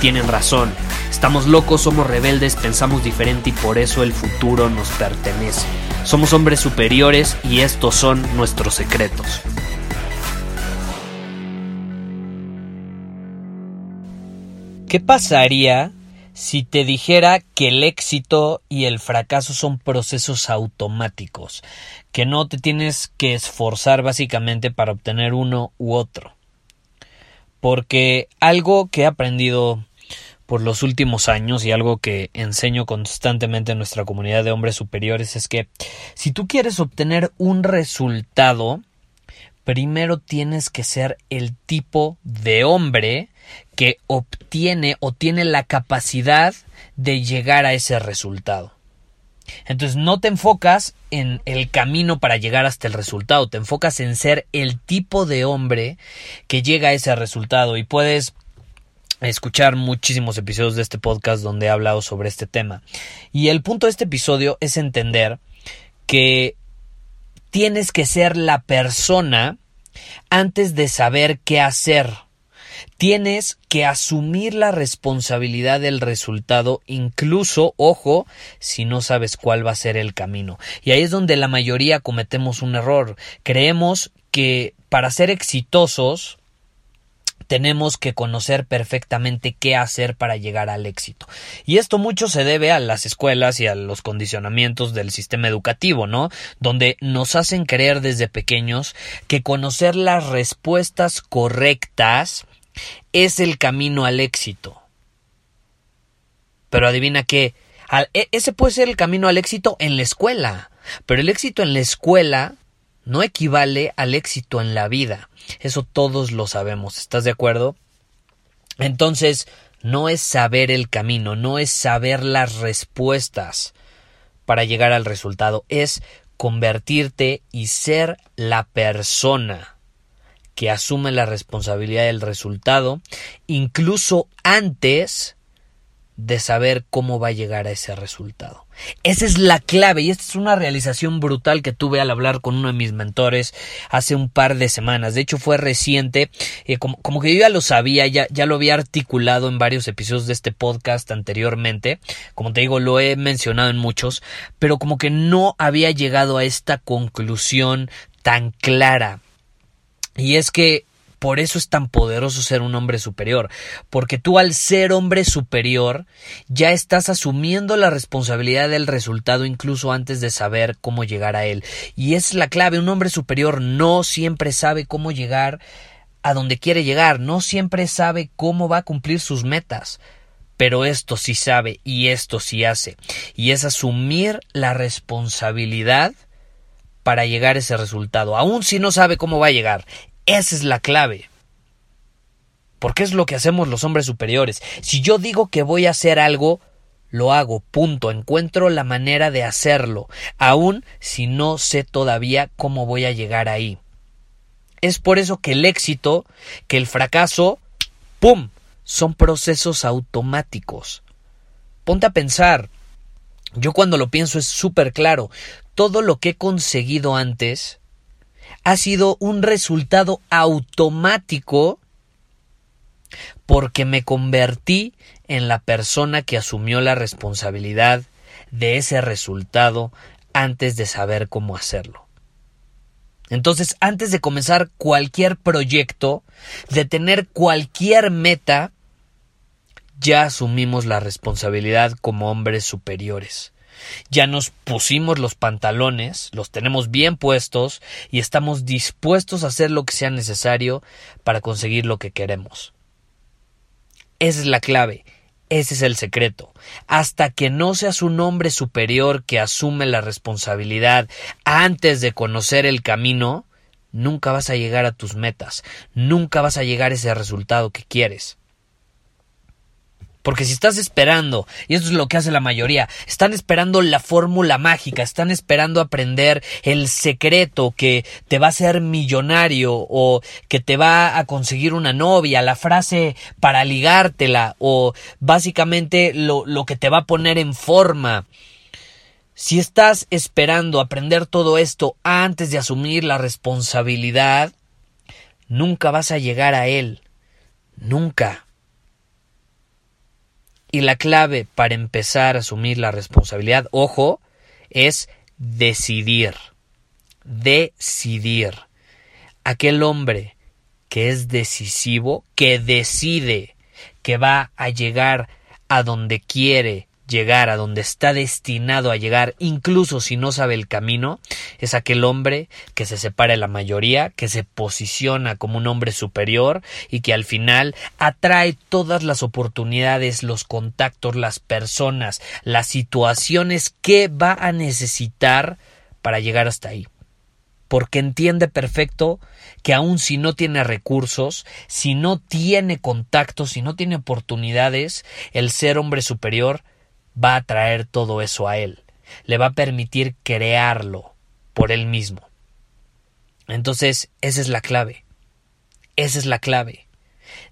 tienen razón. Estamos locos, somos rebeldes, pensamos diferente y por eso el futuro nos pertenece. Somos hombres superiores y estos son nuestros secretos. ¿Qué pasaría si te dijera que el éxito y el fracaso son procesos automáticos, que no te tienes que esforzar básicamente para obtener uno u otro. Porque algo que he aprendido por los últimos años y algo que enseño constantemente en nuestra comunidad de hombres superiores es que si tú quieres obtener un resultado, primero tienes que ser el tipo de hombre que obtiene o tiene la capacidad de llegar a ese resultado. Entonces no te enfocas en el camino para llegar hasta el resultado, te enfocas en ser el tipo de hombre que llega a ese resultado y puedes escuchar muchísimos episodios de este podcast donde he hablado sobre este tema. Y el punto de este episodio es entender que tienes que ser la persona antes de saber qué hacer. Tienes que asumir la responsabilidad del resultado, incluso, ojo, si no sabes cuál va a ser el camino. Y ahí es donde la mayoría cometemos un error. Creemos que para ser exitosos tenemos que conocer perfectamente qué hacer para llegar al éxito. Y esto mucho se debe a las escuelas y a los condicionamientos del sistema educativo, ¿no? Donde nos hacen creer desde pequeños que conocer las respuestas correctas es el camino al éxito. Pero adivina qué, e, ese puede ser el camino al éxito en la escuela, pero el éxito en la escuela no equivale al éxito en la vida. Eso todos lo sabemos, ¿estás de acuerdo? Entonces, no es saber el camino, no es saber las respuestas para llegar al resultado, es convertirte y ser la persona que asume la responsabilidad del resultado, incluso antes de saber cómo va a llegar a ese resultado. Esa es la clave y esta es una realización brutal que tuve al hablar con uno de mis mentores hace un par de semanas. De hecho fue reciente, eh, como, como, que yo ya lo sabía, ya, ya lo había articulado en varios episodios de este podcast anteriormente. Como te digo, lo he mencionado en muchos, pero como que no había llegado a esta conclusión tan clara. Y es que por eso es tan poderoso ser un hombre superior, porque tú al ser hombre superior ya estás asumiendo la responsabilidad del resultado incluso antes de saber cómo llegar a él. Y es la clave, un hombre superior no siempre sabe cómo llegar a donde quiere llegar, no siempre sabe cómo va a cumplir sus metas. Pero esto sí sabe y esto sí hace. Y es asumir la responsabilidad para llegar a ese resultado, aun si no sabe cómo va a llegar. Esa es la clave. Porque es lo que hacemos los hombres superiores. Si yo digo que voy a hacer algo, lo hago, punto. Encuentro la manera de hacerlo, aun si no sé todavía cómo voy a llegar ahí. Es por eso que el éxito, que el fracaso, ¡pum! son procesos automáticos. Ponte a pensar. Yo cuando lo pienso es súper claro. Todo lo que he conseguido antes ha sido un resultado automático porque me convertí en la persona que asumió la responsabilidad de ese resultado antes de saber cómo hacerlo. Entonces, antes de comenzar cualquier proyecto, de tener cualquier meta, ya asumimos la responsabilidad como hombres superiores. Ya nos pusimos los pantalones, los tenemos bien puestos y estamos dispuestos a hacer lo que sea necesario para conseguir lo que queremos. Esa es la clave. Ese es el secreto. Hasta que no seas un hombre superior que asume la responsabilidad antes de conocer el camino, nunca vas a llegar a tus metas, nunca vas a llegar a ese resultado que quieres. Porque si estás esperando, y esto es lo que hace la mayoría, están esperando la fórmula mágica, están esperando aprender el secreto que te va a hacer millonario o que te va a conseguir una novia, la frase para ligártela o básicamente lo, lo que te va a poner en forma. Si estás esperando aprender todo esto antes de asumir la responsabilidad, nunca vas a llegar a él. Nunca. Y la clave para empezar a asumir la responsabilidad, ojo, es decidir. Decidir. Aquel hombre que es decisivo, que decide que va a llegar a donde quiere, llegar a donde está destinado a llegar, incluso si no sabe el camino, es aquel hombre que se separa de la mayoría, que se posiciona como un hombre superior y que al final atrae todas las oportunidades, los contactos, las personas, las situaciones que va a necesitar para llegar hasta ahí. Porque entiende perfecto que aun si no tiene recursos, si no tiene contactos, si no tiene oportunidades, el ser hombre superior va a traer todo eso a él, le va a permitir crearlo por él mismo. Entonces, esa es la clave. Esa es la clave.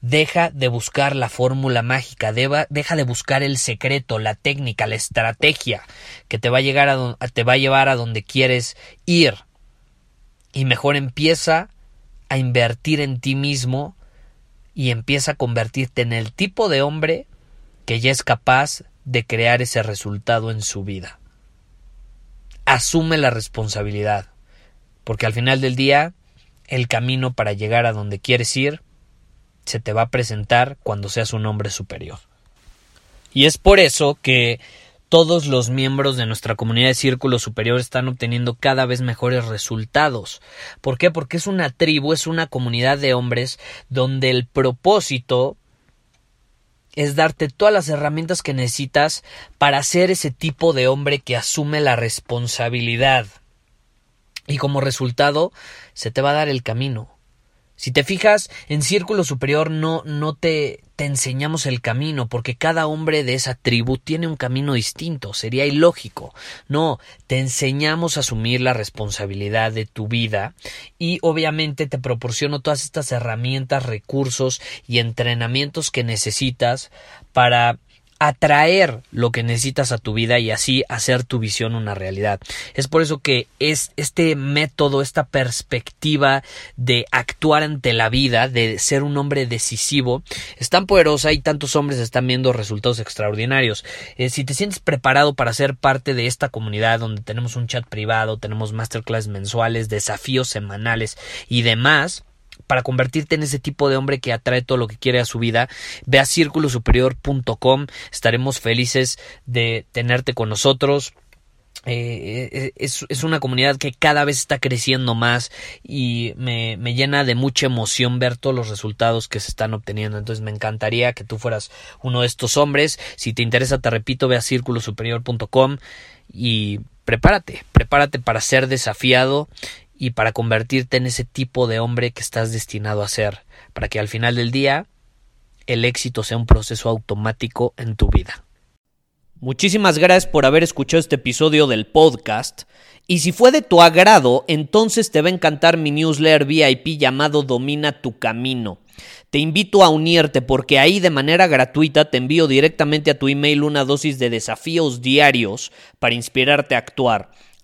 Deja de buscar la fórmula mágica, deja de buscar el secreto, la técnica, la estrategia que te va a, llegar a te va a llevar a donde quieres ir. Y mejor empieza a invertir en ti mismo y empieza a convertirte en el tipo de hombre que ya es capaz de crear ese resultado en su vida. Asume la responsabilidad, porque al final del día el camino para llegar a donde quieres ir se te va a presentar cuando seas un hombre superior. Y es por eso que todos los miembros de nuestra comunidad de Círculo Superior están obteniendo cada vez mejores resultados. ¿Por qué? Porque es una tribu, es una comunidad de hombres donde el propósito es darte todas las herramientas que necesitas para ser ese tipo de hombre que asume la responsabilidad. Y como resultado, se te va a dar el camino. Si te fijas, en Círculo Superior no, no te, te enseñamos el camino, porque cada hombre de esa tribu tiene un camino distinto, sería ilógico. No, te enseñamos a asumir la responsabilidad de tu vida y obviamente te proporciono todas estas herramientas, recursos y entrenamientos que necesitas para atraer lo que necesitas a tu vida y así hacer tu visión una realidad. Es por eso que es este método, esta perspectiva de actuar ante la vida, de ser un hombre decisivo, es tan poderosa y tantos hombres están viendo resultados extraordinarios. Eh, si te sientes preparado para ser parte de esta comunidad donde tenemos un chat privado, tenemos masterclass mensuales, desafíos semanales y demás, para convertirte en ese tipo de hombre que atrae todo lo que quiere a su vida, ve a círculosuperior.com, estaremos felices de tenerte con nosotros. Eh, eh, es, una comunidad que cada vez está creciendo más y me, me, llena de mucha emoción ver todos los resultados que se están obteniendo. Entonces me encantaría que tú fueras uno de estos hombres. Si te interesa, te repito, ve a círculosuperior.com y prepárate, prepárate para ser desafiado y para convertirte en ese tipo de hombre que estás destinado a ser, para que al final del día el éxito sea un proceso automático en tu vida. Muchísimas gracias por haber escuchado este episodio del podcast. Y si fue de tu agrado, entonces te va a encantar mi newsletter VIP llamado Domina tu Camino. Te invito a unirte porque ahí de manera gratuita te envío directamente a tu email una dosis de desafíos diarios para inspirarte a actuar.